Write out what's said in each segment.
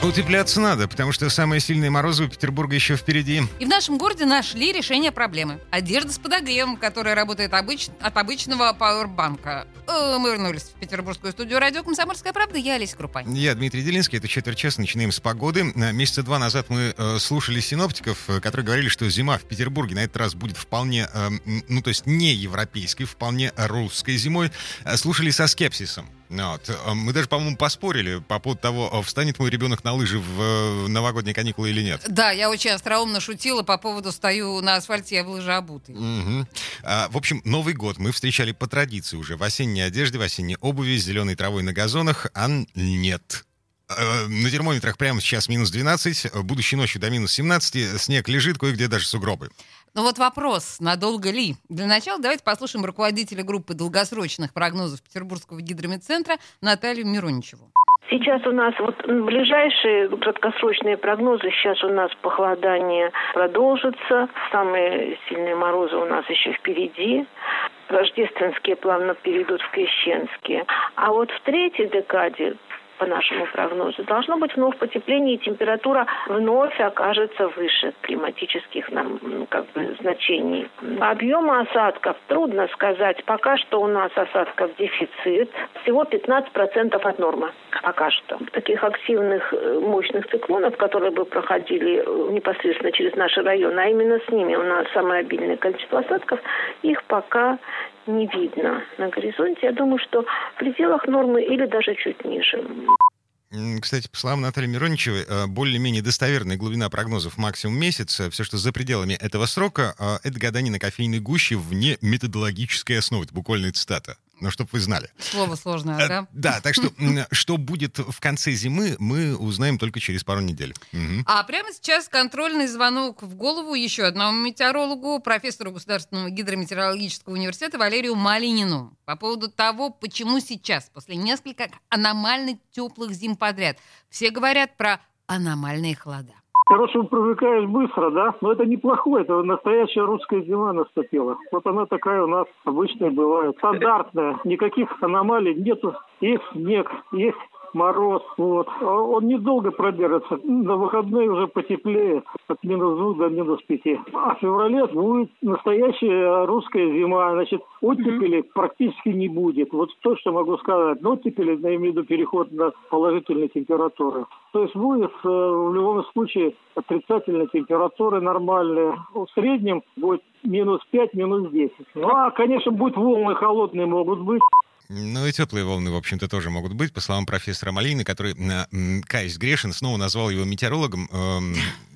Утепляться надо, потому что самые сильные морозы у Петербурга еще впереди. И в нашем городе нашли решение проблемы. Одежда с подогревом, которая работает обыч... от обычного пауэрбанка. Э, Мы вернулись в петербургскую студию радио «Комсомольская правда». Я Олеся Крупань. Я Дмитрий Делинский, это четверть часа, начинаем с погоды. Э, Месяца два назад мы э, слушали синоптиков, которые говорили, что зима в Петербурге на этот раз будет вполне, э, ну то есть не европейской, вполне русской зимой. Слушали со скепсисом. Вот. Э, Мы даже, по-моему, поспорили по поводу того, э, встанет мой ребенок на лыжи в э, новогодние каникулы или нет. Да, я очень остроумно шутила по поводу «стою на асфальте, я в лыжи обутый». Мгм. А, в общем, Новый год мы встречали по традиции уже в осенней одежде, в осенней обуви, с зеленой травой на газонах, а нет. Э, На термометрах прямо сейчас минус 12, э, будущей ночью до минус 17, снег лежит, кое-где даже сугробы. Ну вот вопрос, надолго ли? Для начала давайте послушаем руководителя группы долгосрочных прогнозов Петербургского гидрометцентра Наталью Мироничеву. Сейчас у нас вот ближайшие краткосрочные прогнозы, сейчас у нас похолодание продолжится, самые сильные морозы у нас еще впереди, рождественские плавно перейдут в крещенские. А вот в третьей декаде по нашему прогнозу, должно быть вновь потепление, и температура вновь окажется выше климатических нам, как бы, значений. Объема осадков трудно сказать. Пока что у нас осадков дефицит. Всего 15% от нормы. Пока что. Таких активных э, мощных циклонов, которые бы проходили э, непосредственно через наши районы, а именно с ними у нас самое обильное количество осадков, их пока не видно на горизонте. Я думаю, что в пределах нормы или даже чуть ниже. Кстати, по словам Натальи Мироничевой, э, более-менее достоверная глубина прогнозов максимум месяца, все, что за пределами этого срока, э, это гадание на кофейной гуще вне методологической основы. Это буквально цитата. Но чтобы вы знали. Слово сложное, Э, да? Да, так что что будет в конце зимы, мы узнаем только через пару недель. Мгм. А прямо сейчас контрольный звонок в голову еще одному метеорологу, профессору Государственного гидрометеорологического университета Валерию Малинину по поводу того, почему сейчас, после нескольких аномально теплых зим подряд, все говорят про аномальные холода. Хорошему привыкаешь быстро, да? Но это неплохое, это настоящая русская зима наступила. Вот она такая у нас обычная бывает, стандартная. Никаких аномалий нету. Есть снег, есть мороз, вот. А Он недолго продержится. На выходные уже потеплеет от минус двух до минус пяти. А в феврале будет настоящая русская зима. Значит, оттепели практически не будет. Вот то, что могу сказать. Но оттепели, я имею в виду переход на положительные температуры. То есть будет э, в любом случае отрицательные температуры нормальные. В среднем будет минус 5, минус 10. Ну, а, конечно, будет волны холодные могут быть. Ну и теплые волны, в общем-то, тоже могут быть, по словам профессора Малины, который, э, м, Кайс Грешин, снова назвал его метеорологом. Эм,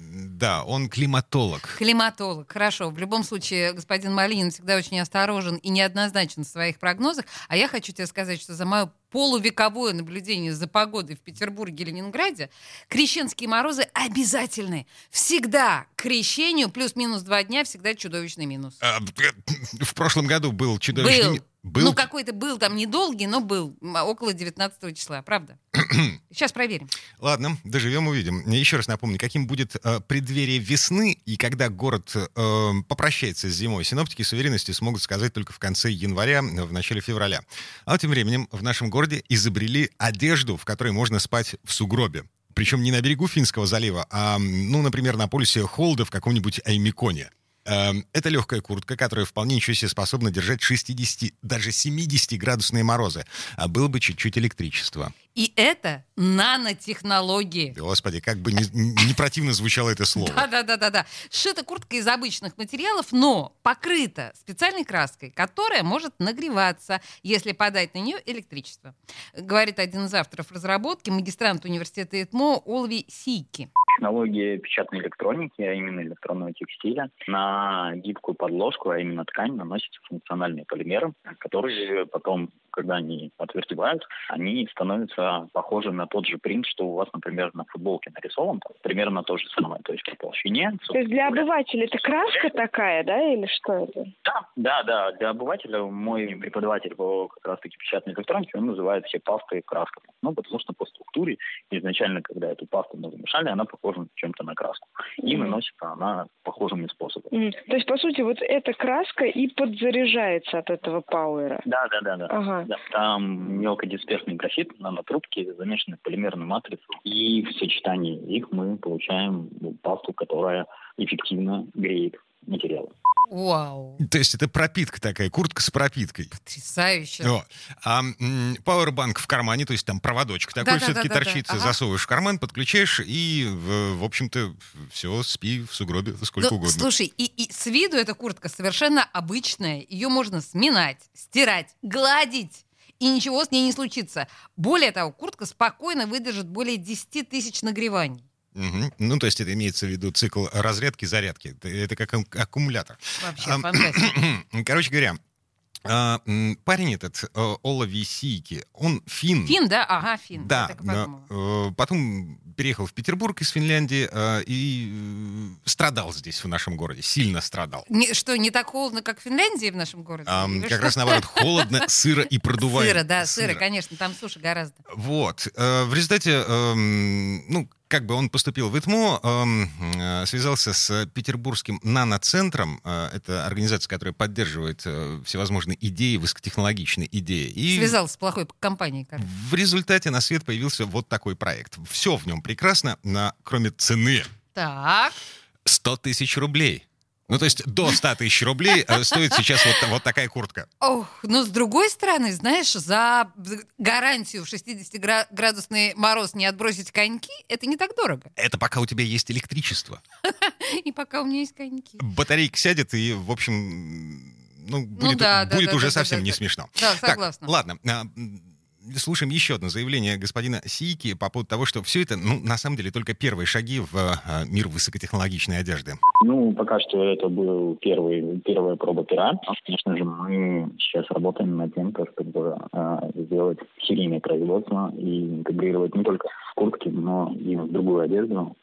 Да, он климатолог. Климатолог, хорошо. В любом случае, господин Малинин всегда очень осторожен и неоднозначен в своих прогнозах. А я хочу тебе сказать, что за мое полувековое наблюдение за погодой в Петербурге и Ленинграде, крещенские морозы обязательны. Всегда к крещению плюс-минус два дня всегда чудовищный минус. А, э, В прошлом году был чудовищный... Был. Был? Ну, какой-то был там недолгий, но был. Около 19 числа, правда? Сейчас проверим. Ладно, доживем, увидим. Еще раз напомню, каким будет э, преддверие весны и когда город э, попрощается с зимой. Синоптики с уверенностью смогут сказать только в конце января, э, в начале февраля. А тем временем в нашем городе изобрели одежду, в которой можно спать в сугробе. Причем не на берегу Финского залива, а, ну, например, на полюсе Холда в каком-нибудь Аймиконе. Эм, Это легкая куртка, которая вполне ничего себе способна держать 60, даже 70-градусные морозы. А было бы чуть-чуть электричества. И это нанотехнологии. Господи, как бы не, не противно звучало это слово. Да-да-да-да-да. Сшита куртка из обычных материалов, но покрыта специальной краской, которая может нагреваться, если подать на нее электричество. Говорит один из авторов разработки, магистрант университета ИТМО Олви Сики. Технологии печатной электроники, а именно электронного текстиля, на гибкую подложку, а именно ткань, наносятся функциональные полимеры, которые потом когда они отвертевают, они становятся похожи на тот же принт, что у вас, например, на футболке нарисован. Примерно то же самое, то есть по толщине. То есть для обывателя это краска такая, да, или что это? Да, да, да. Для обывателя мой преподаватель по как раз-таки печатной электронике, он называет все пасты красками. Ну, потому что по структуре изначально, когда эту пасту мы замешали, она похожа чем-то на краску. И наносится она похожими способами. То есть, по сути, вот эта краска и подзаряжается от этого пауэра. Да, да, да, да. Ага. Да, Там мелкодисперсный графит, нанотрубки, замешаны в полимерную матрицу. И в сочетании их мы получаем ну, пасту, которая эффективно греет материалы. Вау. То есть это пропитка такая, куртка с пропиткой. Потрясающе. О, а пауэрбанк в кармане, то есть там проводочек такой Да-да-да-да-да. все-таки торчит, Ага. засовываешь в карман, подключаешь и, в, общем-то, все, спи в сугробе сколько Ну, угодно. Слушай, и, и с виду эта куртка совершенно обычная. Ее можно сминать, стирать, гладить. И ничего с ней не случится. Более того, куртка спокойно выдержит более 10 тысяч нагреваний. Мгм. Ну, то есть это имеется в виду цикл разрядки-зарядки. Это, это как ак- аккумулятор. Вообще фантастика. Короче говоря, а, парень этот, э, Ола Висики, он фин. Фин, да? Ага, фин. Да, э, потом переехал в Петербург из Финляндии э, и страдал здесь, в нашем городе, сильно страдал. Не- что, не так холодно, как в Финляндии в нашем городе? Или как что? раз наоборот, холодно, сыро и продуваемо. Сыро, да, сыро, конечно, там суши гораздо. Вот. В результате, эм, ну, как бы он поступил в ИТМО, эм, э, связался с Петербургским наноцентром. Э, Это организация, которая поддерживает э, всевозможные идеи, высокотехнологичные идеи. И Связался с плохой компанией, короче. в результате на свет появился вот такой проект. Все в нем прекрасно, на, кроме цены. Так, 100 тысяч рублей. Ну, то есть до 100 тысяч рублей э, стоит сейчас вот, вот такая куртка. ох, но с другой стороны, знаешь, за гарантию в 60-градусный мороз не отбросить коньки, это не так дорого. Это пока у тебя есть электричество. И пока у меня есть коньки. батарейка сядет, и, в общем, ну, будет, да, да, будет да, уже да, совсем да, не да. смешно. Да, Так, согласна. ладно. Слушаем еще одно заявление господина Сики по поводу того, что все это, ну, на самом деле, только первые шаги в а, мир высокотехнологичной одежды. Ну, пока что это был первый, первая проба пера. А, Конечно же, мы сейчас работаем над тем, то, чтобы э, сделать серийное производство и интегрировать не только в куртки, но и в другую одежду,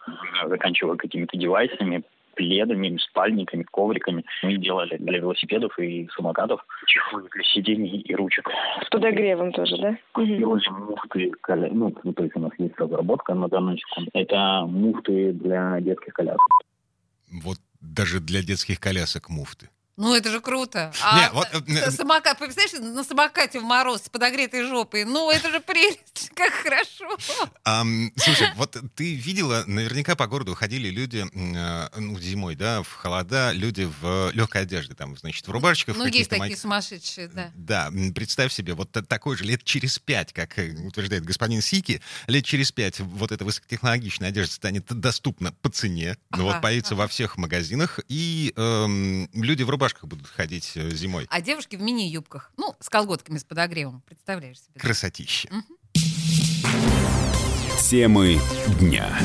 заканчивая какими-то девайсами, пледами, спальниками, ковриками. Мы делали для велосипедов и самокатов чехлы для сидений и ручек. С подогревом тоже, да? Делали муфты, ну, то есть у нас есть разработка на данную секунду. Это муфты для детских колясок. Вот даже для детских колясок муфты. Ну, это же круто. Не, А вот, э, э, самокат, представляешь, на самокате в мороз с подогретой жопой. Ну, это же прелесть, как хорошо. Ам, слушай, вот ты видела, наверняка по городу ходили люди, э, ну, зимой, да, в холода, люди в легкой одежде, там, значит, в рубашечках, в Ну, есть такие майках. сумасшедшие, да. Да, представь себе, вот та- такой же лет через пять, как э, утверждает господин Сики, лет через пять вот эта высокотехнологичная одежда станет доступна по цене, ну вот Ага, появится ага. во всех магазинах, и эм, люди в рубашках будут ходить э, зимой. А девушки в мини-юбках. Ну, с колготками с подогревом. Представляешь себе? Красотища. Темы дня.